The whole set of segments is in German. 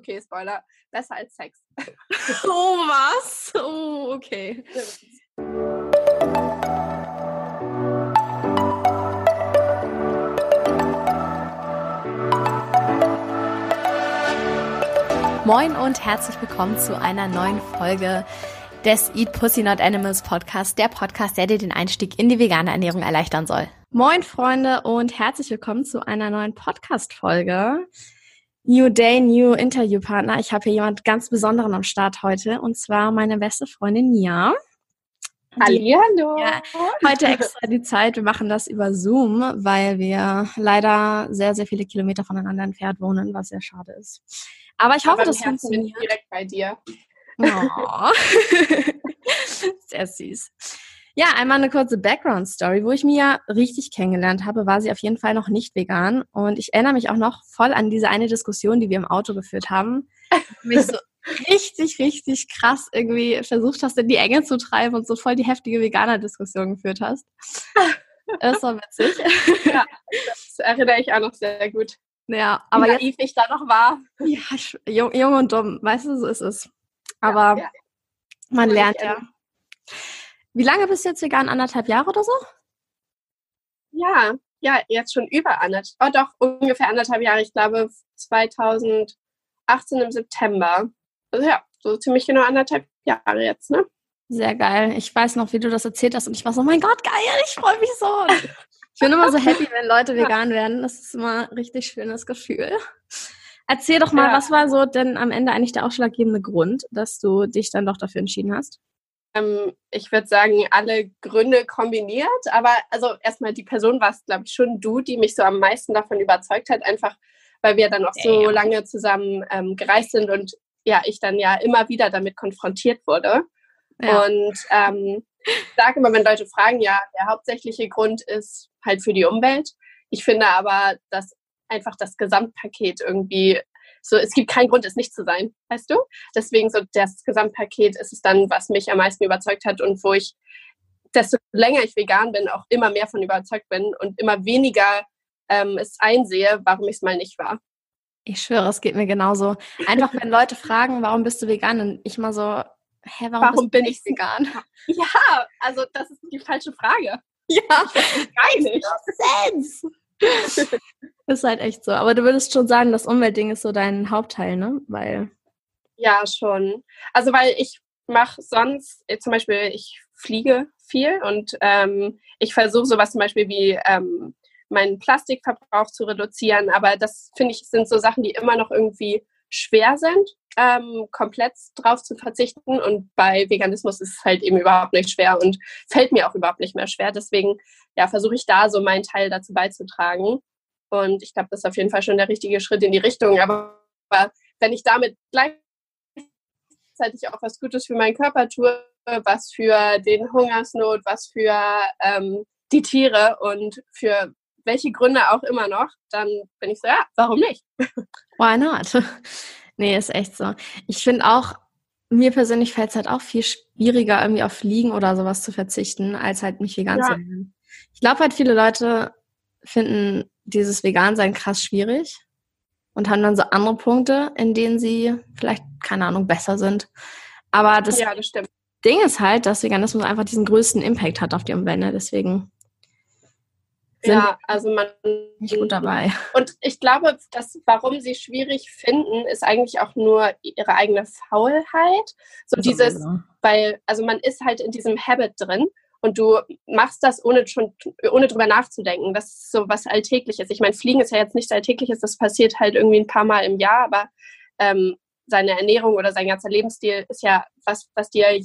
okay, Spoiler, besser als Sex. oh, was? Oh, okay. Moin und herzlich willkommen zu einer neuen Folge des Eat Pussy Not Animals Podcast, der Podcast, der dir den Einstieg in die vegane Ernährung erleichtern soll. Moin Freunde und herzlich willkommen zu einer neuen Podcast Folge. New Day, New Interviewpartner. Ich habe hier jemand ganz Besonderen am Start heute und zwar meine beste Freundin Nia. Hallo. Ja, heute extra die Zeit. Wir machen das über Zoom, weil wir leider sehr, sehr viele Kilometer voneinander entfernt wohnen, was sehr schade ist. Aber ich hoffe, Aber das funktioniert. direkt bei dir. Oh. Sehr süß. Ja, einmal eine kurze Background-Story. Wo ich Mia richtig kennengelernt habe, war sie auf jeden Fall noch nicht vegan. Und ich erinnere mich auch noch voll an diese eine Diskussion, die wir im Auto geführt haben. Mich so richtig, richtig krass irgendwie versucht hast, in die Enge zu treiben und so voll die heftige Veganer-Diskussion geführt hast. Das war witzig. Ja, das erinnere ich auch noch sehr gut. Ja, Aber Wie jetzt, naiv ich da noch war. ja, ich- jung, jung und dumm, weißt du, so ist es. Aber ja, man Würde ich lernt ja. Wie lange bist du jetzt vegan? Anderthalb Jahre oder so? ja, ja, jetzt schon über anderthalb, oh doch, ungefähr anderthalb Jahre. Ich glaube 2018 im September. Also ja, so ziemlich genau anderthalb Jahre jetzt, ne? Sehr geil. Ich weiß noch, wie du das erzählt hast und ich war so, mein Gott, geil, ich freue mich so. Ich bin immer so happy, wenn Leute vegan werden. Das ist immer ein richtig schönes Gefühl. Erzähl doch mal, Ja. was war so denn am Ende eigentlich der ausschlaggebende Grund, dass du dich dann doch dafür entschieden hast? Ähm, ich würde sagen, alle Gründe kombiniert, aber also erstmal die Person war es, glaube ich, schon du, die mich so am meisten davon überzeugt hat, einfach weil wir dann auch so Damn. lange zusammen ähm, gereist sind und ja, ich dann ja immer wieder damit konfrontiert wurde. Und ähm, ich sage immer, wenn Leute fragen, ja, der hauptsächliche Grund ist halt für die Umwelt. Ich finde aber, dass einfach das Gesamtpaket irgendwie so, es gibt keinen Grund, es nicht zu sein, weißt du? Deswegen so das Gesamtpaket ist es dann, was mich am meisten überzeugt hat und wo ich, desto länger ich vegan bin, auch immer mehr von überzeugt bin und immer weniger ähm, es einsehe, warum ich es mal nicht war. ich schwöre, es geht mir genauso. Einfach, wenn Leute fragen, warum bist du vegan? Und ich mal so, hä, warum, Warum bin ich vegan? Ja, also das ist die falsche Frage. Ja, Gar nicht. Ist halt echt so. Aber du würdest schon sagen, das Umweltding ist so dein Hauptteil, ne? Weil, Ja, schon. Also weil ich mache sonst, äh, zum Beispiel, ich fliege viel und ähm, ich versuche sowas zum Beispiel wie ähm, meinen Plastikverbrauch zu reduzieren, aber das finde ich sind so Sachen, die immer noch irgendwie schwer sind, ähm, komplett drauf zu verzichten und bei Veganismus ist es halt eben überhaupt nicht schwer und fällt mir auch überhaupt nicht mehr schwer. Deswegen ja, versuche ich da so meinen Teil dazu beizutragen und ich glaube, das ist auf jeden Fall schon der richtige Schritt in die Richtung, aber, wenn ich damit gleich gleichzeitig auch was Gutes für meinen Körper tue, was für den Hungersnot, was für ähm, die Tiere und für welche Gründe auch immer noch, dann bin ich so, ja, warum nicht? why not? nee, ist echt so. Ich finde auch, mir persönlich fällt es halt auch viel schwieriger, irgendwie auf Fliegen oder sowas zu verzichten, als halt mich vegan Ja. zu ernähren. Ich glaube halt, viele Leute finden dieses Vegan-Sein krass schwierig und haben dann so andere Punkte, in denen sie vielleicht, keine Ahnung, besser sind. Aber das ja, das. Ding ist halt, dass Veganismus einfach diesen größten Impact hat auf die Umwelt. Ne? Deswegen Ja, also man nicht gut dabei. Und ich glaube, dass warum sie schwierig finden, ist eigentlich auch nur ihre eigene Faulheit. So dieses, weil, also man ist halt in diesem Habit drin und du machst das ohne schon, ohne drüber nachzudenken. Das ist so was Alltägliches. Ich meine, Fliegen ist ja jetzt nichts Alltägliches, das passiert halt irgendwie ein paar Mal im Jahr, aber ähm, seine Ernährung oder sein ganzer Lebensstil ist ja was, was dir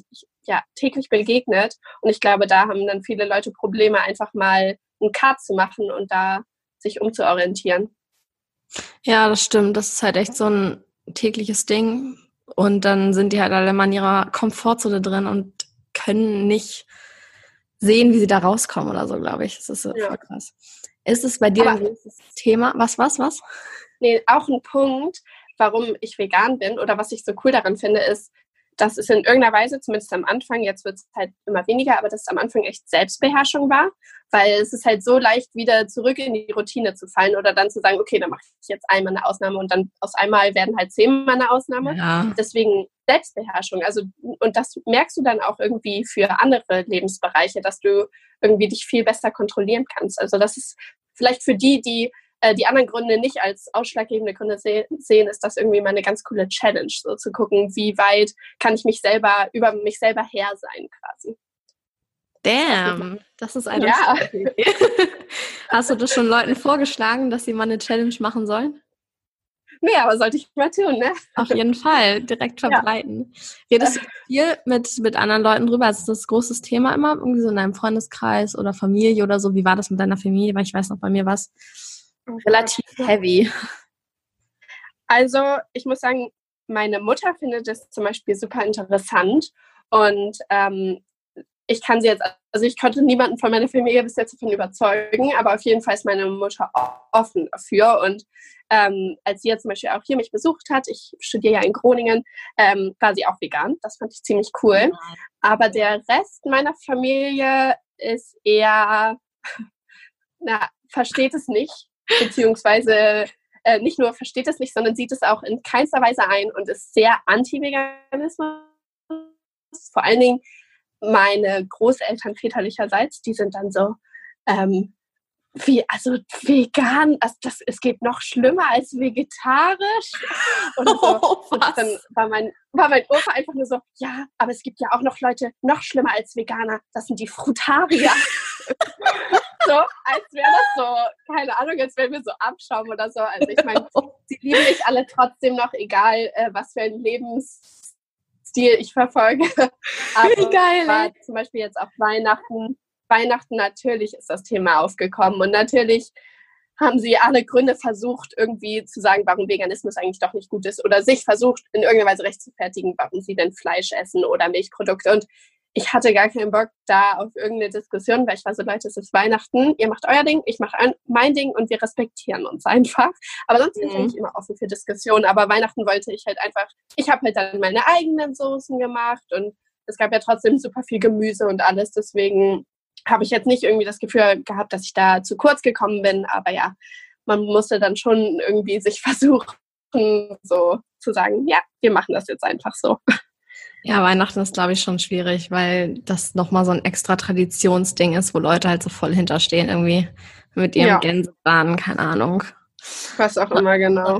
ja täglich begegnet. Und ich glaube, da haben dann viele Leute Probleme, einfach mal einen Cut zu machen und da sich umzuorientieren. Ja, das stimmt. Das ist halt echt so ein tägliches Ding. Und dann sind die halt alle in ihrer Komfortzone drin und können nicht sehen, wie sie da rauskommen oder so, glaube ich. Das ist so Ja. voll krass. Ist es bei dir Aber- ein Thema? Was, was, was? Nee, auch ein Punkt, warum ich vegan bin oder was ich so cool daran finde, ist, dass es in irgendeiner Weise, zumindest am Anfang, jetzt wird es halt immer weniger, aber dass es am Anfang echt Selbstbeherrschung war, weil es ist halt so leicht, wieder zurück in die Routine zu fallen oder dann zu sagen, okay, dann mache ich jetzt einmal eine Ausnahme und dann aus einmal werden halt zehnmal eine Ausnahme. Ja. Deswegen Selbstbeherrschung. Also, und das merkst du dann auch irgendwie für andere Lebensbereiche, dass du irgendwie dich viel besser kontrollieren kannst. Also, das ist vielleicht für die, die äh, die anderen Gründe nicht als ausschlaggebende Gründe se sehen, ist das irgendwie mal eine ganz coole Challenge, so zu gucken, wie weit kann ich mich selber, über mich selber her sein quasi. Damn, das ist eine ja. Hast du das schon Leuten vorgeschlagen, dass sie mal eine Challenge machen sollen? Nee, aber sollte ich mal tun, ne? Auf jeden Fall, direkt verbreiten. Ja. Redest du viel mit, mit anderen Leuten drüber? Ist das ein großes Thema immer? Irgendwie so in deinem Freundeskreis oder Familie oder so? Wie war das mit deiner Familie? Weil ich weiß noch, bei mir war es relativ heavy. Also, ich muss sagen, meine Mutter findet es zum Beispiel super interessant und ähm, ich kann sie jetzt, also ich konnte niemanden von meiner Familie bis jetzt davon überzeugen, aber auf jeden Fall ist meine Mutter offen dafür. Und ähm, als sie jetzt zum Beispiel auch hier mich besucht hat, ich studiere ja in Groningen, ähm, war sie auch vegan. Das fand ich ziemlich cool. Aber der Rest meiner Familie ist eher, na, versteht es nicht beziehungsweise äh, nicht nur versteht es nicht, sondern sieht es auch in keinster Weise ein und ist sehr anti-Veganismus. Vor allen Dingen meine Großeltern väterlicherseits, die sind dann so, ähm, wie, also vegan, also das, es geht noch schlimmer als vegetarisch. Und, so. oh, und dann war mein, war mein Opa einfach nur so, ja, aber es gibt ja auch noch Leute noch schlimmer als Veganer, das sind die Frutarier. so, als wäre das so, keine Ahnung, als wären wir so Abschaum oder so. Also ich meine, sie lieben mich alle trotzdem noch, egal äh, was für ein Lebensstil ich verfolge. Aber Wie geil. War zum Beispiel jetzt auf Weihnachten, Weihnachten natürlich ist das Thema aufgekommen und natürlich haben sie alle Gründe versucht, irgendwie zu sagen, warum Veganismus eigentlich doch nicht gut ist oder sich versucht, in irgendeiner Weise rechtfertigen, warum sie denn Fleisch essen oder Milchprodukte. Und ich hatte gar keinen Bock da auf irgendeine Diskussion, weil ich war so, Leute, es ist Weihnachten, ihr macht euer Ding, ich mache mein Ding und wir respektieren uns einfach. Aber sonst bin ich mhm. immer offen für Diskussionen. Aber Weihnachten wollte ich halt einfach, ich habe halt dann meine eigenen Soßen gemacht und es gab ja trotzdem super viel Gemüse und alles. Deswegen habe ich jetzt nicht irgendwie das Gefühl gehabt, dass ich da zu kurz gekommen bin. Aber ja, man musste dann schon irgendwie sich versuchen, so zu sagen, ja, wir machen das jetzt einfach so. Ja, Weihnachten ist, glaube ich, schon schwierig, weil das nochmal so ein extra Traditionsding ist, wo Leute halt so voll hinterstehen, irgendwie mit ihrem ja. Gänsebraten, keine Ahnung. Was auch immer, genau.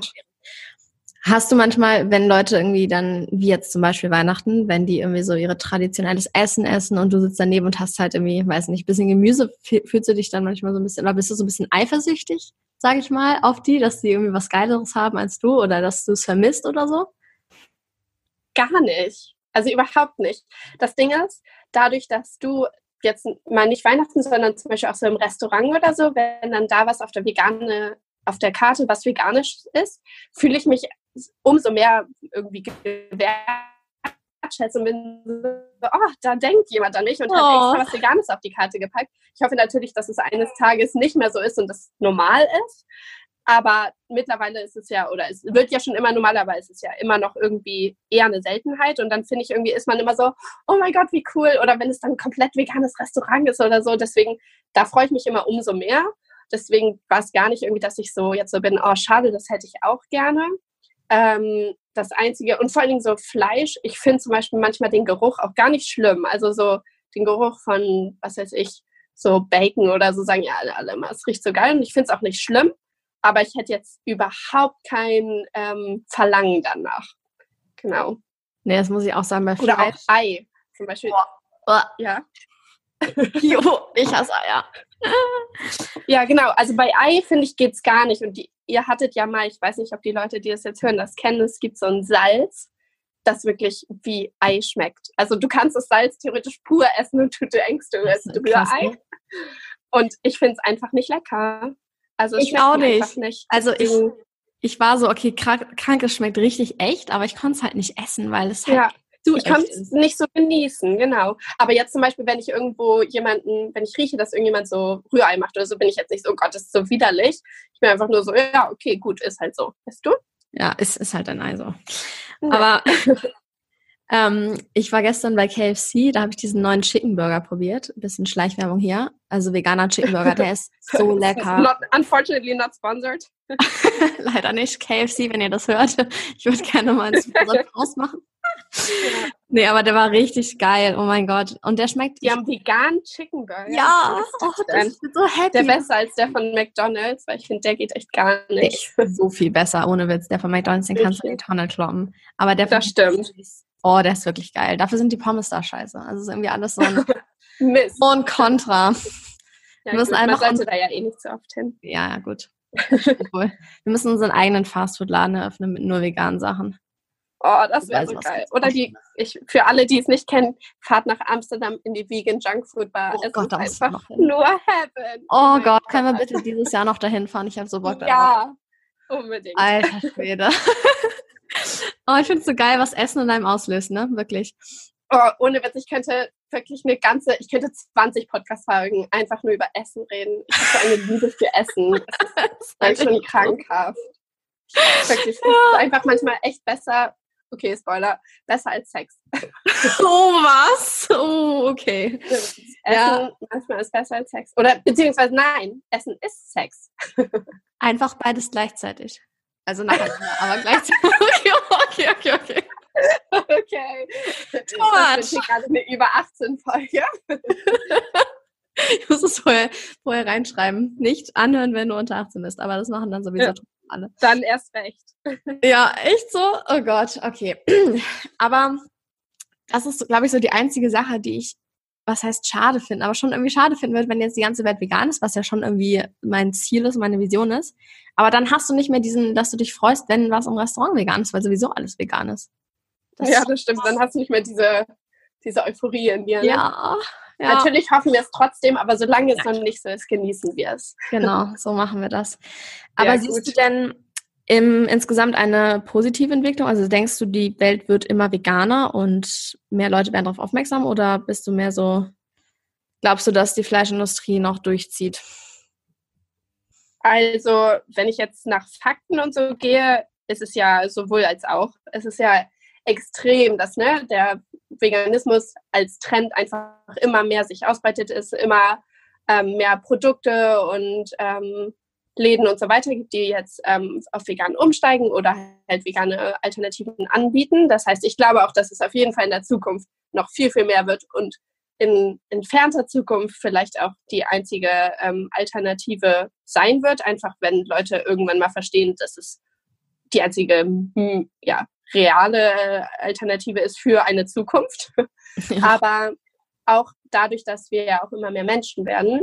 Hast du manchmal, wenn Leute irgendwie dann, wie jetzt zum Beispiel Weihnachten, wenn die irgendwie so ihre traditionelles Essen essen und du sitzt daneben und hast halt irgendwie, weiß nicht, bisschen Gemüse, fühlst du dich dann manchmal so ein bisschen, oder bist du so ein bisschen eifersüchtig, sag ich mal, auf die, dass die irgendwie was Geileres haben als du oder dass du es vermisst oder so? Gar nicht. Also überhaupt nicht. Das Ding ist, dadurch, dass du jetzt mal nicht Weihnachten, sondern zum Beispiel auch so im Restaurant oder so, wenn dann da was auf der vegane, auf der Karte, was veganisch ist, fühle ich mich umso mehr irgendwie gewertschätzt und bin so, oh, da denkt jemand an mich und oh. hat extra was Veganes auf die Karte gepackt. Ich hoffe natürlich, dass es eines Tages nicht mehr so ist und das normal ist. Aber mittlerweile ist es ja, oder es wird ja schon immer normaler, aber es ist ja immer noch irgendwie eher eine Seltenheit. Und dann finde ich irgendwie, ist man immer so, oh mein Gott, wie cool. Oder wenn es dann ein komplett veganes Restaurant ist oder so. Deswegen, da freue ich mich immer umso mehr. Deswegen war es gar nicht irgendwie, dass ich so jetzt so bin, oh schade, das hätte ich auch gerne. Ähm, das Einzige, und vor allen Dingen so Fleisch, ich finde zum Beispiel manchmal den Geruch auch gar nicht schlimm. Also so den Geruch von, was weiß ich, so Bacon oder so sagen ja alle, alle immer, es riecht so geil und ich finde es auch nicht schlimm aber ich hätte jetzt überhaupt kein ähm, Verlangen danach. Genau. Nee, das muss ich auch sagen bei Fleisch. Oder auch Ei zum Beispiel. Boah. Ja. jo, ich hasse Eier. ja, genau. Also bei Ei, finde ich, geht es gar nicht. Und die, ihr hattet ja mal, ich weiß nicht, ob die Leute, die das jetzt hören, das kennen, es gibt so ein Salz, das wirklich wie Ei schmeckt. Also du kannst das Salz theoretisch pur essen und du denkst, du isst Rührei. Ne? Und ich finde es einfach nicht lecker. Also ich auch nicht. nicht. Also ich, ich war so, okay, krank, krank, es schmeckt richtig echt, aber ich konnte es halt nicht essen, weil es halt. Ja. Du, ich kann es nicht so genießen, genau. Aber jetzt zum Beispiel, wenn ich irgendwo jemanden, wenn ich rieche, dass irgendjemand so Rührei macht oder so, bin ich jetzt nicht so, oh Gott, das ist so widerlich. Ich bin einfach nur so, ja, okay, gut, ist halt so. Weißt du? Ja, ist, ist halt ein Ei so. Ja. Aber Ähm, ich war gestern bei KFC, da habe ich diesen neuen Chicken Burger probiert. Ein bisschen Schleichwerbung hier. Also veganer Chicken Burger, der ist so lecker. Not, unfortunately not sponsored. Leider nicht. KFC, wenn ihr das hört. Ich würde gerne mal einen Sponsor ausmachen. Ja. Nee, aber der war richtig geil. Oh mein Gott. Und der schmeckt. Die haben veganen Chicken Burger. Ja, oh, das ist so happy. Der besser als der von McDonalds, weil ich finde, der geht echt gar nicht. Ist so viel besser, ohne Witz. Der von McDonalds, den kannst du in die Tonne kloppen. Aber der das stimmt. Oh, der ist wirklich geil. Dafür sind die Pommes da scheiße. Also ist irgendwie alles so ein Mist. und Contra. Ja, wir müssen gut, einfach man sollte da ja eh nicht so oft hin. Ja, gut. wir müssen unseren eigenen Fastfood-Laden eröffnen mit nur veganen Sachen. Oh, das wäre so geil. Oder die, ich, für alle, die es nicht kennen, fahrt nach Amsterdam in die Vegan Junk Food Bar. Oh es Gott, da ist einfach nur Heaven. Oh, oh Gott, Gott, können wir bitte dieses Jahr noch dahin fahren? Ich habe so Bock darauf. Ja, unbedingt. Alter Schwede. oh, ich finde es so geil, was Essen in einem auslöst, ne? Wirklich. Oh, ohne Witz, ich könnte wirklich eine ganze, ich könnte 20 Podcast-Folgen einfach nur über Essen reden. Ich habe so eine Liebe für Essen. Das ist schon krankhaft. Wirklich, ja. ist einfach manchmal echt besser, okay, Spoiler, besser als Sex. oh, was? Oh, okay. Essen ja. manchmal ist besser als Sex. Oder beziehungsweise nein, Essen ist Sex. Einfach beides gleichzeitig. Also nacheinander, aber gleichzeitig. okay, okay, okay. Okay. Much. Das wird gerade eine über 18 Folge. ich muss es vorher, vorher reinschreiben. Nicht anhören, wenn du unter 18 bist, aber das machen dann sowieso ja. alle. Dann erst recht. ja, echt so? Oh Gott, okay. aber das ist, glaube ich, so die einzige Sache, die ich was heißt schade finden, aber schon irgendwie schade finden wird, wenn jetzt die ganze Welt vegan ist, was ja schon irgendwie mein Ziel ist, meine Vision ist. Aber dann hast du nicht mehr diesen, dass du dich freust, wenn was im Restaurant vegan ist, weil sowieso alles vegan ist. Das ja, das stimmt. Dann hast du nicht mehr diese, diese Euphorie in dir. Ne? Ja, ja. Natürlich hoffen wir es trotzdem, aber solange es ja. noch nicht so ist, genießen wir es. Genau, so machen wir das. Aber ja, siehst du denn im, insgesamt eine positive Entwicklung? Also denkst du, die Welt wird immer veganer und mehr Leute werden darauf aufmerksam oder bist du mehr so, glaubst du, dass die Fleischindustrie noch durchzieht? Also, wenn ich jetzt nach Fakten und so gehe, ist es ja sowohl als auch. Es ist ja extrem, dass ne, der Veganismus als Trend einfach immer mehr sich ausbreitet ist, immer ähm, mehr Produkte und ähm, Läden und so weiter gibt, die jetzt ähm, auf vegan umsteigen oder halt vegane Alternativen anbieten. Das heißt, ich glaube auch, dass es auf jeden Fall in der Zukunft noch viel, viel mehr wird und in entfernter Zukunft vielleicht auch die einzige ähm, Alternative sein wird, einfach wenn Leute irgendwann mal verstehen, dass es die einzige hm, ja, reale Alternative ist für eine Zukunft. Ja. Aber auch dadurch, dass wir ja auch immer mehr Menschen werden,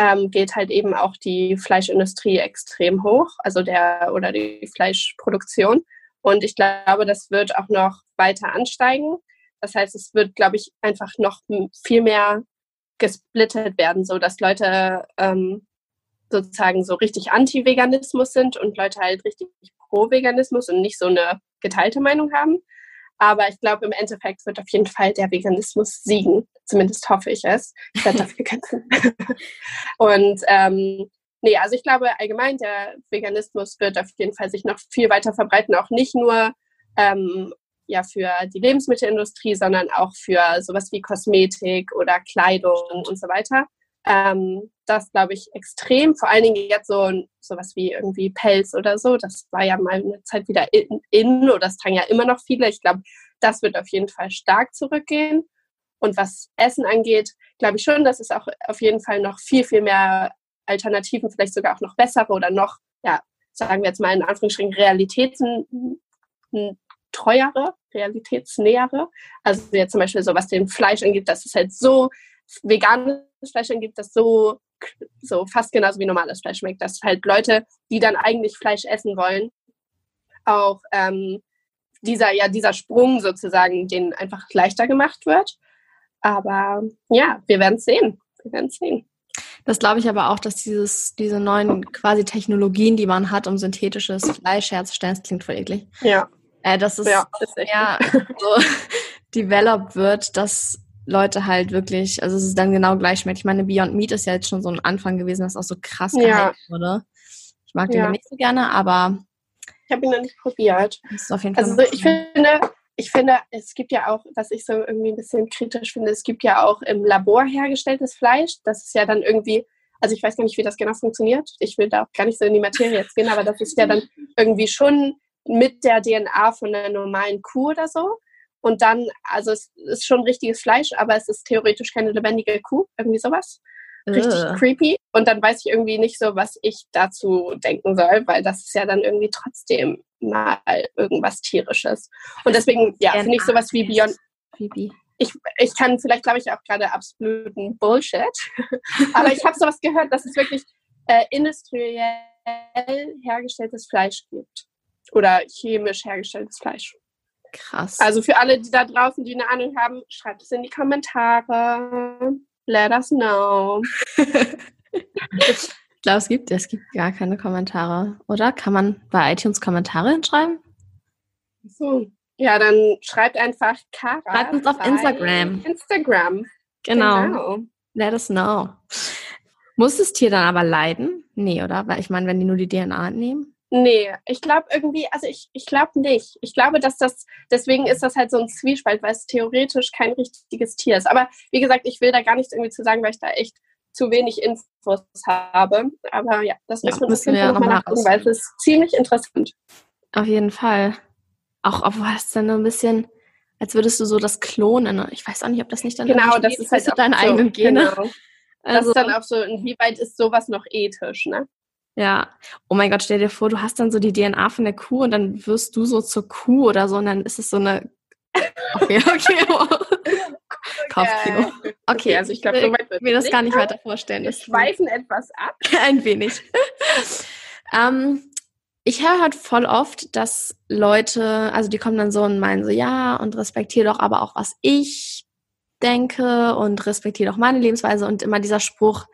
ähm, geht halt eben auch die Fleischindustrie extrem hoch, also der oder die Fleischproduktion. Und ich glaube, das wird auch noch weiter ansteigen. Das heißt, es wird, glaube ich, einfach noch viel mehr gesplittet werden, so dass Leute ähm, sozusagen so richtig Anti-Veganismus sind und Leute halt richtig Pro-Veganismus und nicht so eine geteilte Meinung haben. Aber ich glaube, im Endeffekt wird auf jeden Fall der Veganismus siegen. Zumindest hoffe ich es. Ich werde dafür kämpfen. und ähm, nee, also ich glaube allgemein, der Veganismus wird auf jeden Fall sich noch viel weiter verbreiten, auch nicht nur ähm, ja für die Lebensmittelindustrie, sondern auch für sowas wie Kosmetik oder Kleidung und so weiter. Ähm, das glaube ich extrem. Vor allen Dingen jetzt so sowas wie irgendwie Pelz oder so. Das war ja mal eine Zeit wieder in, in oder das tragen ja immer noch viele. Ich glaube, das wird auf jeden Fall stark zurückgehen. Und was Essen angeht, glaube ich schon, dass es auch auf jeden Fall noch viel, viel mehr Alternativen, vielleicht sogar auch noch bessere oder noch, ja, sagen wir jetzt mal in Anführungsstrichen, Realitäten treuere, realitätsnähere. Also jetzt zum Beispiel so, was den Fleisch angeht, dass es halt so veganes Fleisch angeht, das so, so fast genauso wie normales Fleisch schmeckt. Dass halt Leute, die dann eigentlich Fleisch essen wollen, auch ähm, dieser, ja, dieser Sprung sozusagen, den einfach leichter gemacht wird. Aber ja, wir werden es sehen. Wir werden sehen. Das glaube ich aber auch, dass dieses, diese neuen quasi Technologien, die man hat, um synthetisches Fleisch herzustellen, das klingt voll eklig. Ja. Äh, dass es ja, ja so developed wird, dass Leute halt wirklich, also es ist dann genau gleich schmeckt. Ich meine, Beyond Meat ist ja jetzt schon so ein Anfang gewesen, das auch so krass ja. wurde. Ich mag den ja. nicht so gerne, aber ich habe ihn noch nicht probiert. Das ist auf jeden Fall also ich finde, ich finde, es gibt ja auch, was ich so irgendwie ein bisschen kritisch finde, es gibt ja auch im Labor hergestelltes Fleisch. Das ist ja dann irgendwie, also ich weiß gar nicht, wie das genau funktioniert. Ich will da auch gar nicht so in die Materie jetzt gehen, aber das ist ja dann irgendwie schon mit der DNA von einer normalen Kuh oder so. Und dann, also es ist schon richtiges Fleisch, aber es ist theoretisch keine lebendige Kuh, irgendwie sowas. Richtig creepy. Und dann weiß ich irgendwie nicht so, was ich dazu denken soll, weil das ist ja dann irgendwie trotzdem mal irgendwas Tierisches. Und deswegen, ja, finde ich sowas wie Beyond. Creepy. Ich, ich kann vielleicht, glaube ich, auch gerade absoluten Bullshit. aber ich habe sowas gehört, dass es wirklich äh, industriell hergestelltes Fleisch gibt. Oder chemisch hergestelltes Fleisch. Krass. Also für alle, die da draußen, die eine Ahnung haben, schreibt es in die Kommentare. Let us know. ich glaube, es gibt, es gibt gar keine Kommentare, oder? Kann man bei iTunes Kommentare hinschreiben? So. Ja, dann schreibt einfach Kara. Schreibt uns auf Instagram. Instagram. Genau. genau. Let us know. Muss das Tier dann aber leiden? Nee, oder? Weil ich meine, wenn die nur die DNA nehmen. Nee, ich glaube irgendwie, also ich, ich glaube nicht. Ich glaube, dass das, deswegen ist das halt so ein Zwiespalt, weil es theoretisch kein richtiges Tier ist. Aber wie gesagt, ich will da gar nichts irgendwie zu sagen, weil ich da echt zu wenig Infos habe. Aber ja, das ja, müssen wir ja nochmal nachgucken, weil es ist ziemlich interessant. Auf jeden Fall. Auch obwohl es dann nur ein bisschen, als würdest du so das klonen. Ich weiß auch nicht, ob das nicht dann genau, das ist halt deine so, eigenen Gene. Genau. Also, das ist dann auch so, inwieweit ist sowas noch ethisch, ne? Ja. Oh mein Gott, stell dir vor, du hast dann so die DNA von der Kuh und dann wirst du so zur Kuh oder so und dann ist es so eine. Okay, okay. Kopfkino. Okay, okay, also ich glaube, so weit wird mir das gar nicht weiter vorstellen. Wir schweifen etwas ab. Ein wenig. ähm, ich höre halt voll oft, dass Leute, also die kommen dann so und meinen so, ja, und respektiere doch aber auch, was ich denke und respektiere doch meine Lebensweise und immer dieser Spruch,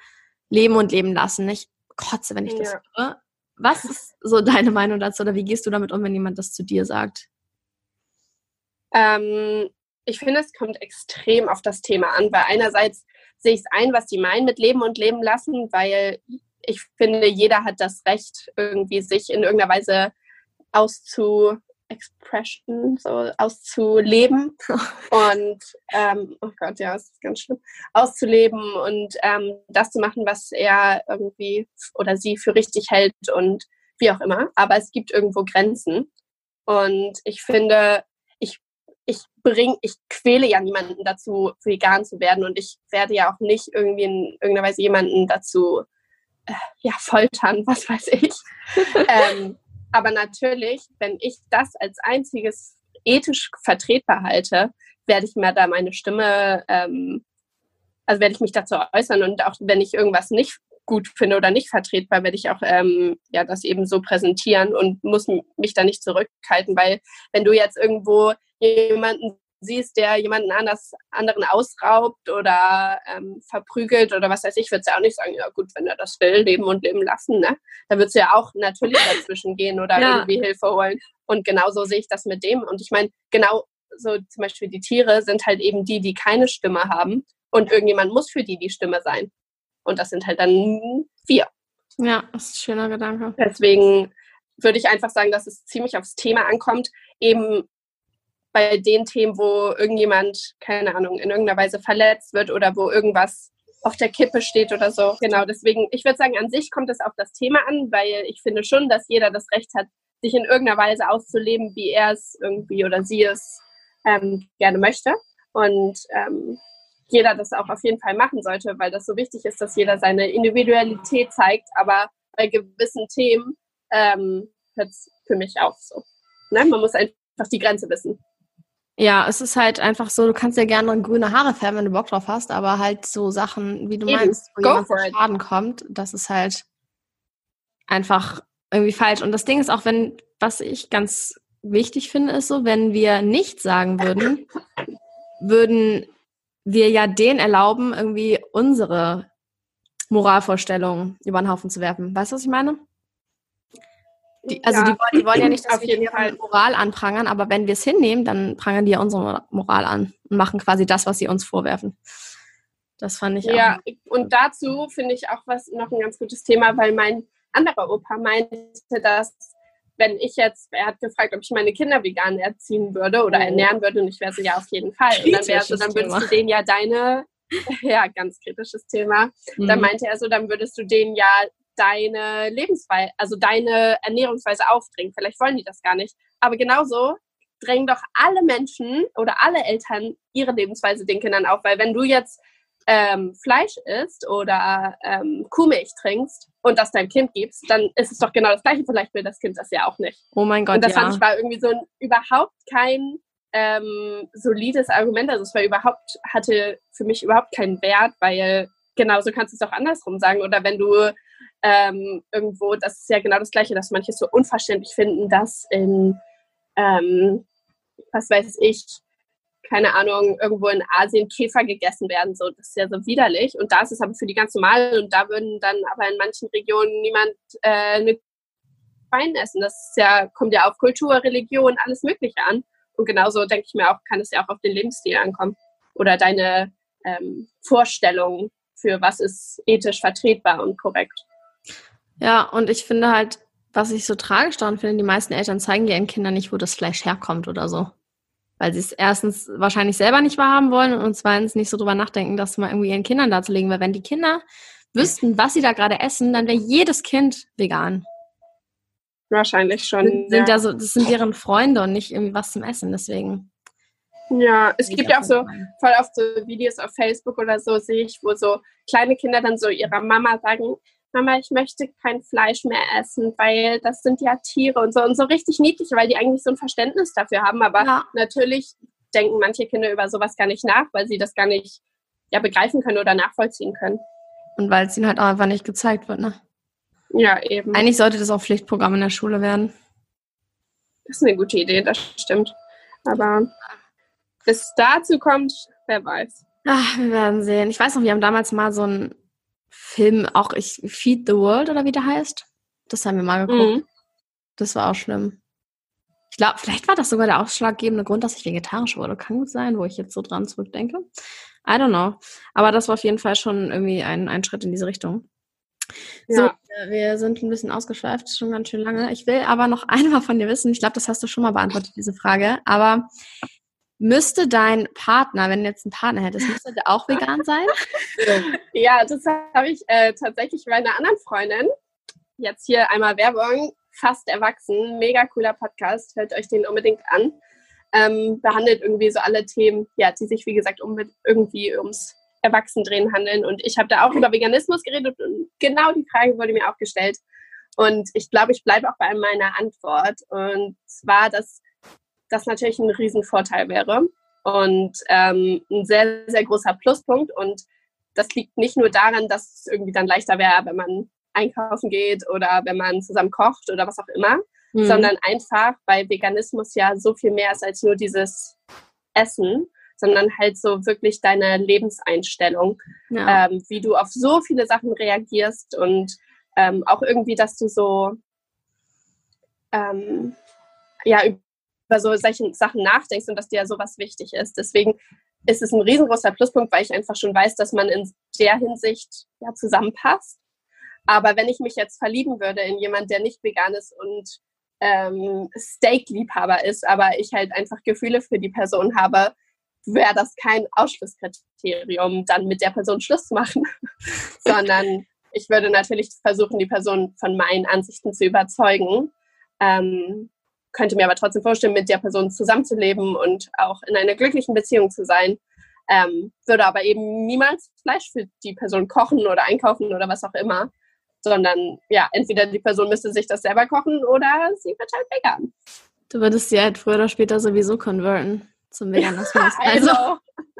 leben und leben lassen. Ich kotze, wenn ich das ja. höre. Was ist so deine Meinung dazu oder wie gehst du damit um, wenn jemand das zu dir sagt? Ähm, ich finde, es kommt extrem auf das Thema an, weil einerseits sehe ich es ein, was die meinen mit Leben und Leben lassen, weil ich finde, jeder hat das Recht, irgendwie sich in irgendeiner Weise auszu, Expression so auszuleben und ähm, oh Gott, ja, es ist ganz schlimm, auszuleben und ähm, das zu machen, was er irgendwie oder sie für richtig hält und wie auch immer. Aber es gibt irgendwo Grenzen und ich finde, ich ich bringe, ich quäle ja niemanden dazu, vegan zu werden und ich werde ja auch nicht irgendwie in irgendeiner Weise jemanden dazu äh, ja foltern, was weiß ich. ähm, aber natürlich, wenn ich das als einziges ethisch vertretbar halte, werde ich mir da meine Stimme, ähm, also werde ich mich dazu äußern. Und auch wenn ich irgendwas nicht gut finde oder nicht vertretbar, werde ich auch ähm, ja das eben so präsentieren und muss mich da nicht zurückhalten, weil wenn du jetzt irgendwo jemanden siehst, der jemanden anders, anderen ausraubt oder ähm, verprügelt oder was weiß ich, würdest du ja auch nicht sagen, ja gut, wenn er das will, leben und leben lassen, ne? Da würdest du ja auch natürlich dazwischen gehen oder ja. irgendwie Hilfe holen. Und genauso sehe ich das mit dem. Und ich meine, genau so zum Beispiel die Tiere sind halt eben die, die keine Stimme haben. Und irgendjemand muss für die die Stimme sein. Und das sind halt dann wir. Ja, das ist ein schöner Gedanke. Deswegen würde ich einfach sagen, dass es ziemlich aufs Thema ankommt, eben bei den Themen, wo irgendjemand, keine Ahnung, in irgendeiner Weise verletzt wird oder wo irgendwas auf der Kippe steht oder so. Genau, deswegen, ich würde sagen, an sich kommt es auf das Thema an, weil ich finde schon, dass jeder das Recht hat, sich in irgendeiner Weise auszuleben, wie er es irgendwie oder sie es ähm, gerne möchte. Und ähm, jeder das auch auf jeden Fall machen sollte, weil das so wichtig ist, dass jeder seine Individualität zeigt. Aber bei gewissen Themen ähm, hört es für mich auf so. Ne? Man muss einfach die Grenze wissen. Ja, es ist halt einfach so, du kannst ja gerne grüne Haare färben, wenn du Bock drauf hast, aber halt so Sachen, wie du Eben. meinst, wo Go jemand zu Schaden kommt, das ist halt einfach irgendwie falsch. Und das Ding ist auch, wenn, was ich ganz wichtig finde, ist so, wenn wir nicht sagen würden, würden wir ja denen erlauben, irgendwie unsere Moralvorstellungen über den Haufen zu werfen. Weißt du, was ich meine? Die, also ja, die, wollen, die, wollen, ja nicht, dass wir ihre Moral anprangern, aber wenn wir es hinnehmen, dann prangern die ja unsere Moral an und machen quasi das, was sie uns vorwerfen. Das fand ich ja, auch. Ja, und dazu finde ich auch was noch ein ganz gutes Thema, weil mein anderer Opa meinte, dass wenn ich jetzt, er hat gefragt, ob ich meine Kinder vegan erziehen würde oder oh. ernähren würde und ich wäre so, ja, auf jeden Fall. Und dann, wärst du, dann würdest du denen ja deine, ja, ganz kritisches Thema. Mhm. Dann meinte er so, dann würdest du denen ja deine Lebensweise, also deine Ernährungsweise aufdringen. Vielleicht wollen die das gar nicht. Aber genauso drängen doch alle Menschen oder alle Eltern ihre Lebensweise den Kindern auf. Weil wenn du jetzt ähm, Fleisch isst oder ähm, Kuhmilch trinkst und das deinem Kind gibst, dann ist es doch genau das Gleiche. Vielleicht will das Kind das ja auch nicht. Oh mein Gott, Und das ja. fand ich war irgendwie so ein, überhaupt kein ähm, solides Argument. Also es war überhaupt, hatte für mich überhaupt keinen Wert, weil genauso kannst du es auch andersrum sagen. Oder wenn du ähm, irgendwo, das ist ja genau das Gleiche, dass manche es so unverständlich finden, dass in, ähm, was weiß ich, keine Ahnung, irgendwo in Asien Käfer gegessen werden. So, das ist ja so widerlich. Und da ist es aber für die ganz normal. Und da würden dann aber in manchen Regionen niemand äh, eine Wein essen. Das ist ja, kommt ja auf Kultur, Religion, alles Mögliche an. Und genauso denke ich mir auch, kann es ja auch auf den Lebensstil ankommen. Oder deine ähm, Vorstellungen für was ist ethisch vertretbar und korrekt. Ja, und ich finde halt, was ich so tragisch daran finde, die meisten Eltern zeigen ihren Kindern nicht, wo das Fleisch herkommt oder so. Weil sie es erstens wahrscheinlich selber nicht wahrhaben wollen und zweitens nicht so drüber nachdenken, das mal irgendwie ihren Kindern darzulegen. Weil wenn die Kinder wüssten, was sie da gerade essen, dann wäre jedes Kind vegan. Wahrscheinlich schon. Sind, sind ja. so, das sind deren Freunde und nicht irgendwie was zum Essen, deswegen. Ja, es gibt ja auch so voll oft so Videos auf Facebook oder so, sehe ich, wo so kleine Kinder dann so ihrer Mama sagen, Mama, ich möchte kein Fleisch mehr essen, weil das sind ja Tiere und so und so richtig niedlich, weil die eigentlich so ein Verständnis dafür haben. Aber ja. natürlich denken manche Kinder über sowas gar nicht nach, weil sie das gar nicht ja, begreifen können oder nachvollziehen können. Und weil es ihnen halt auch einfach nicht gezeigt wird, ne? Ja, eben. Eigentlich sollte das auch Pflichtprogramm in der Schule werden. Das ist eine gute Idee, das stimmt. Aber bis dazu kommt, wer weiß. Ach, wir werden sehen. Ich weiß noch, wir haben damals mal so ein Film, auch ich, Feed the World oder wie der heißt. Das haben wir mal geguckt. Mhm. Das war auch schlimm. Ich glaube, vielleicht war das sogar der ausschlaggebende Grund, dass ich vegetarisch wurde. Kann gut sein, wo ich jetzt so dran zurückdenke. I don't know. Aber das war auf jeden Fall schon irgendwie ein, ein Schritt in diese Richtung. Ja. So, wir sind ein bisschen ausgeschweift, schon ganz schön lange. Ich will aber noch einmal von dir wissen, ich glaube, das hast du schon mal beantwortet, diese Frage, aber Müsste dein Partner, wenn du jetzt einen Partner hättest, müsste der auch vegan sein? Ja, das habe ich äh, tatsächlich bei einer anderen Freundin. Jetzt hier einmal Werbung. Fast erwachsen. Mega cooler Podcast. Hört euch den unbedingt an. Ähm, behandelt irgendwie so alle Themen, ja, die sich, wie gesagt, um, irgendwie ums Erwachsendrehen handeln. Und ich habe da auch über Veganismus geredet und genau die Frage wurde mir auch gestellt. Und ich glaube, ich bleibe auch bei meiner Antwort. Und zwar, dass das natürlich ein Riesenvorteil wäre und ähm, ein sehr, sehr großer Pluspunkt. Und das liegt nicht nur daran, dass es irgendwie dann leichter wäre, wenn man einkaufen geht oder wenn man zusammen kocht oder was auch immer, mhm. sondern einfach, weil Veganismus ja so viel mehr ist als nur dieses Essen, sondern halt so wirklich deine Lebenseinstellung, ja. ähm, wie du auf so viele Sachen reagierst und ähm, auch irgendwie, dass du so ähm, ja, über so solche Sachen nachdenkst und dass dir ja sowas wichtig ist. Deswegen ist es ein riesengroßer Pluspunkt, weil ich einfach schon weiß, dass man in der Hinsicht ja zusammenpasst. Aber wenn ich mich jetzt verlieben würde in jemand, der nicht vegan ist und ähm, Steak-Liebhaber ist, aber ich halt einfach Gefühle für die Person habe, wäre das kein Ausschlusskriterium, dann mit der Person Schluss zu machen, sondern ich würde natürlich versuchen, die Person von meinen Ansichten zu überzeugen. Ähm, könnte mir aber trotzdem vorstellen, mit der Person zusammenzuleben und auch in einer glücklichen Beziehung zu sein. Ähm, würde aber eben niemals Fleisch für die Person kochen oder einkaufen oder was auch immer, sondern ja, entweder die Person müsste sich das selber kochen oder sie wird halt vegan. Du würdest sie halt früher oder später sowieso konverten zum Veganismus. also. also.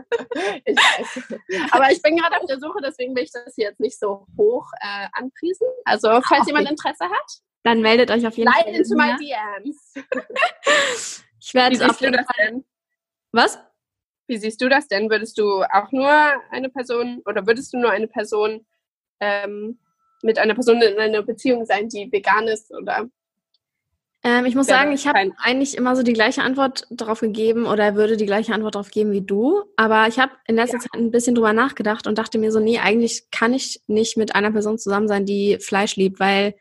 ich weiß. Aber ich bin gerade auf der Suche, deswegen will ich das hier jetzt nicht so hoch äh, anpriesen. Also, falls Ach, jemand Interesse hat, dann meldet euch auf jeden Fall. Slide into my DMs. ich werde es auf jeden Fall. Denn? Was? Wie siehst du das denn? Würdest du auch nur eine Person oder würdest du nur eine Person ähm, mit einer Person in einer Beziehung sein, die vegan ist oder? Ähm, ich muss sagen, ich habe eigentlich immer so die gleiche Antwort darauf gegeben oder würde die gleiche Antwort darauf geben wie du. Aber ich habe in letzter ja. Zeit ein bisschen drüber nachgedacht und dachte mir so, nee, eigentlich kann ich nicht mit einer Person zusammen sein, die Fleisch liebt, weil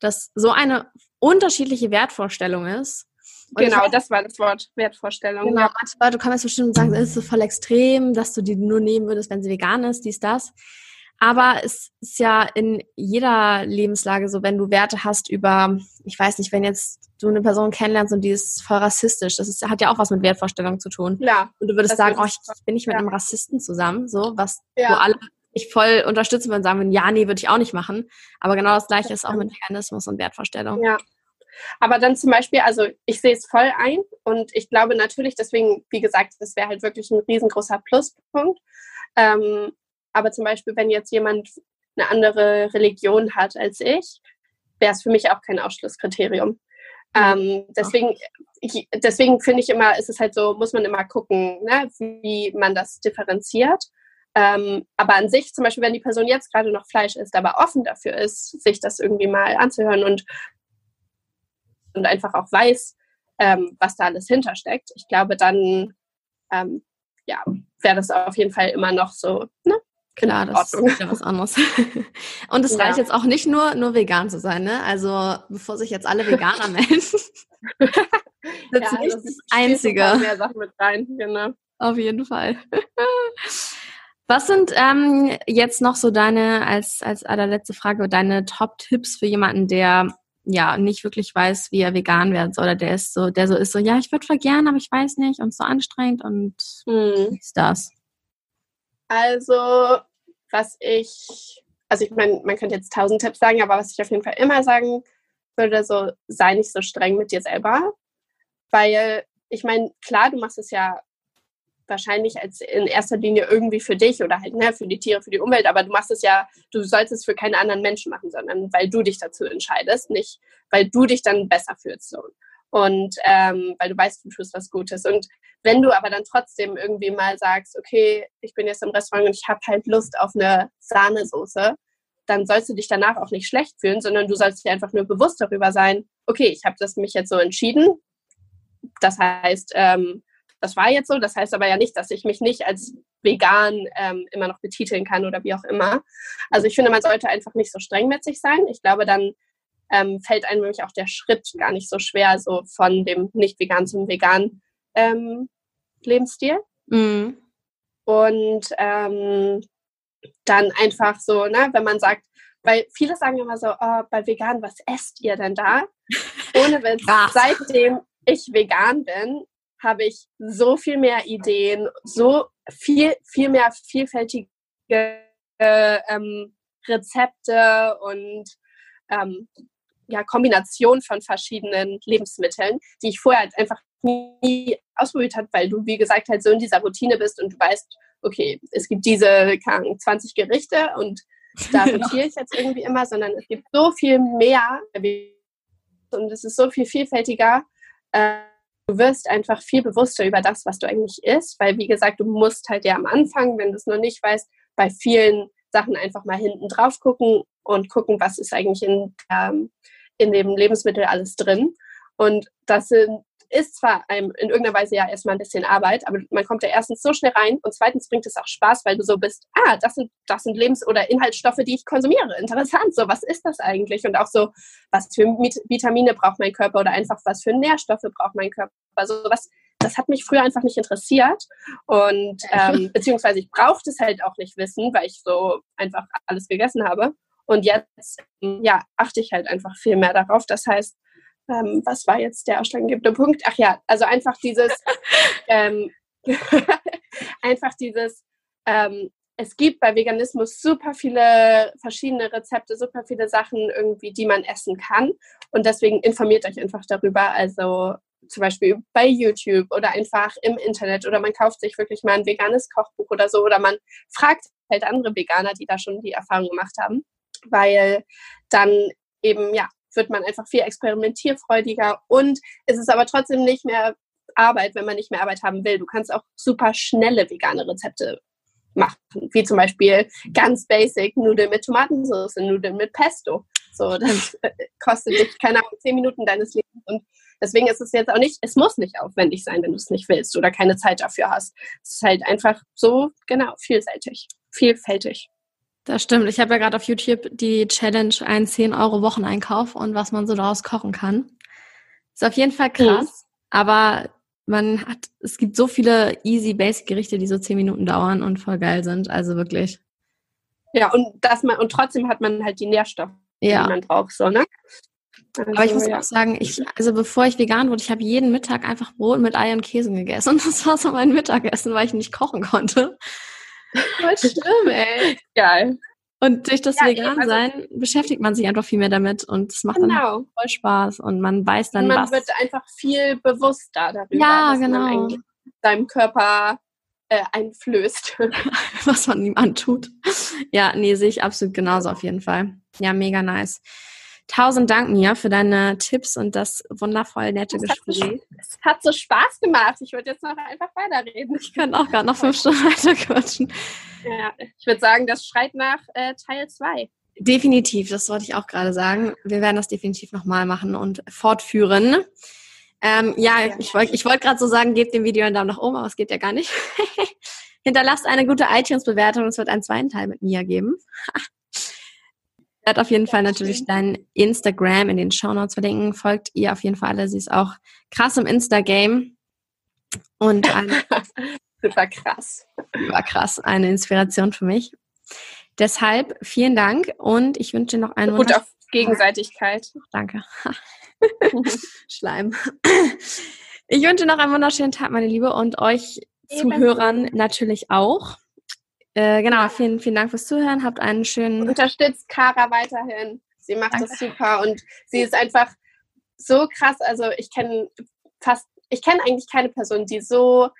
das so eine unterschiedliche Wertvorstellung ist. Und genau, weiß, das war das Wort, Wertvorstellung. Genau, ja. manche Leute kommen jetzt bestimmt sagen, es ist so voll extrem, dass du die nur nehmen würdest, wenn sie vegan ist, dies, das. Aber es ist ja in jeder Lebenslage so, wenn du Werte hast über, ich weiß nicht, wenn jetzt du eine Person kennenlernst und die ist voll rassistisch, das ist, hat ja auch was mit Wertvorstellungen zu tun. Ja. Und du würdest sagen, oh, ich bin nicht mit ja. einem Rassisten zusammen, so, was, ja. wo alle ich voll unterstützen würden und sagen würden, ja, nee, würde ich auch nicht machen. Aber genau das Gleiche ist auch mit Veganismus und Wertvorstellungen. Ja. Aber dann zum Beispiel, also ich sehe es voll ein und ich glaube natürlich, deswegen, wie gesagt, das wäre halt wirklich ein riesengroßer Pluspunkt. Ähm, aber zum Beispiel, wenn jetzt jemand eine andere Religion hat als ich, wäre es für mich auch kein Ausschlusskriterium. Ähm, deswegen, ich, deswegen finde ich immer, ist es halt so, muss man immer gucken, ne, wie man das differenziert. Ähm, aber an sich, zum Beispiel, wenn die Person jetzt gerade noch Fleisch isst, aber offen dafür ist, sich das irgendwie mal anzuhören und, und einfach auch weiß, ähm, was da alles hintersteckt, ich glaube, dann ähm, ja, wäre das auf jeden Fall immer noch so, ne? Klar, das ist ja was anderes. Und es ja. reicht jetzt auch nicht nur, nur vegan zu sein, ne? Also bevor sich jetzt alle Veganer melden, das ja, ist nicht das, das Einzige. Mehr Sachen mit rein, genau. Auf jeden Fall. Was sind ähm, jetzt noch so deine, als, als allerletzte Frage, deine Top-Tipps für jemanden, der ja nicht wirklich weiß, wie er vegan werden soll, oder der ist so, der so ist so, ja, ich würde voll gern, aber ich weiß nicht und so anstrengend und hm. ist das? Also, was ich, also ich meine, man könnte jetzt tausend Tipps sagen, aber was ich auf jeden Fall immer sagen würde, so, sei nicht so streng mit dir selber. Weil, ich meine, klar, du machst es ja wahrscheinlich als in erster Linie irgendwie für dich oder halt ne, für die Tiere, für die Umwelt, aber du machst es ja, du sollst es für keine anderen Menschen machen, sondern weil du dich dazu entscheidest, nicht weil du dich dann besser fühlst. So und ähm, weil du weißt, du tust was Gutes. Und wenn du aber dann trotzdem irgendwie mal sagst, okay, ich bin jetzt im Restaurant und ich habe halt Lust auf eine Sahnesoße, dann sollst du dich danach auch nicht schlecht fühlen, sondern du sollst dir einfach nur bewusst darüber sein, okay, ich habe das mich jetzt so entschieden. Das heißt, ähm, das war jetzt so. Das heißt aber ja nicht, dass ich mich nicht als vegan ähm, immer noch betiteln kann oder wie auch immer. Also ich finde, man sollte einfach nicht so streng mit sich sein. Ich glaube, dann ähm, fällt einem nämlich auch der Schritt gar nicht so schwer, so von dem nicht vegan zum vegan ähm, Lebensstil. Mhm. Und ähm, dann einfach so, ne, wenn man sagt, weil viele sagen immer so, oh, bei vegan, was esst ihr denn da? Ohne Witz, seitdem ich vegan bin, habe ich so viel mehr Ideen, so viel, viel mehr vielfältige äh, ähm, Rezepte und ähm, ja, Kombination von verschiedenen Lebensmitteln, die ich vorher halt einfach nie ausprobiert habe, weil du, wie gesagt, halt so in dieser Routine bist und du weißt, okay, es gibt diese 20 Gerichte und da rotiere ich jetzt irgendwie immer, sondern es gibt so viel mehr und es ist so viel vielfältiger. Äh, du wirst einfach viel bewusster über das, was du eigentlich isst, weil, wie gesagt, du musst halt ja am Anfang, wenn du es noch nicht weißt, bei vielen Sachen einfach mal hinten drauf gucken und gucken, was ist eigentlich in ähm, in dem Lebensmittel alles drin. Und das sind, ist zwar einem in irgendeiner Weise ja erstmal ein bisschen Arbeit, aber man kommt ja erstens so schnell rein und zweitens bringt es auch Spaß, weil du so bist, ah, das sind, das sind Lebens- oder Inhaltsstoffe, die ich konsumiere. Interessant, so, was ist das eigentlich? Und auch so, was für Vitamine braucht mein Körper oder einfach was für Nährstoffe braucht mein Körper. Also was, das hat mich früher einfach nicht interessiert und ähm, beziehungsweise ich brauchte es halt auch nicht wissen, weil ich so einfach alles gegessen habe. Und jetzt, ja, achte ich halt einfach viel mehr darauf. Das heißt, ähm, was war jetzt der ausschlaggebende Punkt? Ach ja, also einfach dieses, ähm, einfach dieses, ähm, es gibt bei Veganismus super viele verschiedene Rezepte, super viele Sachen irgendwie, die man essen kann. Und deswegen informiert euch einfach darüber. Also zum Beispiel bei YouTube oder einfach im Internet oder man kauft sich wirklich mal ein veganes Kochbuch oder so oder man fragt halt andere Veganer, die da schon die Erfahrung gemacht haben weil dann eben, ja, wird man einfach viel experimentierfreudiger und es ist aber trotzdem nicht mehr Arbeit, wenn man nicht mehr Arbeit haben will. Du kannst auch super schnelle vegane Rezepte machen, wie zum Beispiel ganz basic Nudeln mit Tomatensauce, Nudeln mit Pesto. So, das kostet dich, keine Ahnung, zehn Minuten deines Lebens und deswegen ist es jetzt auch nicht, es muss nicht aufwendig sein, wenn du es nicht willst oder keine Zeit dafür hast. Es ist halt einfach so, genau, vielseitig, vielfältig. Das stimmt. Ich habe ja gerade auf YouTube die Challenge ein 10 Euro Wocheneinkauf und was man so daraus kochen kann. Ist auf jeden Fall krass, mhm. aber man hat, es gibt so viele easy basic Gerichte, die so 10 Minuten dauern und voll geil sind. Also wirklich. Ja, und dass man, und trotzdem hat man halt die Nährstoffe, ja. die man braucht, so, ne? Also, Aber ich muss ja. auch sagen, ich, also bevor ich vegan wurde, ich habe jeden Mittag einfach Brot mit Ei und Käse gegessen. Und das war so mein Mittagessen, weil ich nicht kochen konnte. Voll schlimm, ey. Geil. Und durch das ja, Vegan-Sein also, beschäftigt man sich einfach viel mehr damit und es macht genau. dann voll Spaß und man weiß dann, und man was. wird einfach viel bewusster darüber, ja, genau. seinem Körper äh, einflößt. was man ihm antut. Ja, nee, sehe ich absolut genauso auf jeden Fall. Ja, mega nice. Tausend Dank, Mia, für deine Tipps und das wundervoll nette es Gespräch. Hat es hat so Spaß gemacht. Ich würde jetzt noch einfach weiterreden. Ich kann auch gerade noch fünf Stunden weiter quatschen. Ja, ich würde sagen, das schreit nach äh, Teil 2. Definitiv, das wollte ich auch gerade sagen. Wir werden das definitiv nochmal machen und fortführen. Ähm, ja, ja, ich wollte wollt gerade so sagen, gebt dem Video einen Daumen nach oben, aber es geht ja gar nicht. Hinterlasst eine gute iTunes-Bewertung. Es wird einen zweiten Teil mit Mia geben. Werde auf jeden Fall natürlich dein Instagram in den Show Notes verlinken. Folgt ihr auf jeden Fall alle. Sie ist auch krass im Insta-Game. Und super krass. Super krass. Eine Inspiration für mich. Deshalb vielen Dank und ich wünsche dir noch einen Und auf Gegenseitigkeit. Danke. Schleim. Ich wünsche noch einen wunderschönen Tag, meine Liebe, und euch Zuhörern natürlich auch. Äh, genau, vielen, vielen Dank fürs Zuhören. Habt einen schönen. Unterstützt Kara weiterhin. Sie macht Danke. das super und sie ist einfach so krass. Also ich kenne fast, ich kenne eigentlich keine Person, die so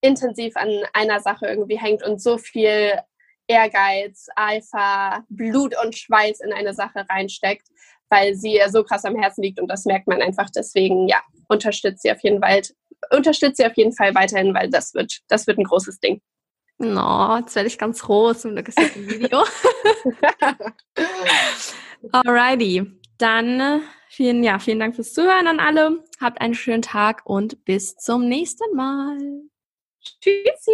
intensiv an einer Sache irgendwie hängt und so viel Ehrgeiz, Eifer, Blut und Schweiß in eine Sache reinsteckt, weil sie ihr so krass am Herzen liegt und das merkt man einfach. Deswegen, ja, unterstützt sie auf jeden Fall, unterstützt sie auf jeden Fall weiterhin, weil das wird, das wird ein großes Ding. No, jetzt werde ich ganz rot, zum Glück ist das ein Video. Alrighty, dann vielen, ja, vielen Dank fürs Zuhören an alle. Habt einen schönen Tag und bis zum nächsten Mal. Tschüssi.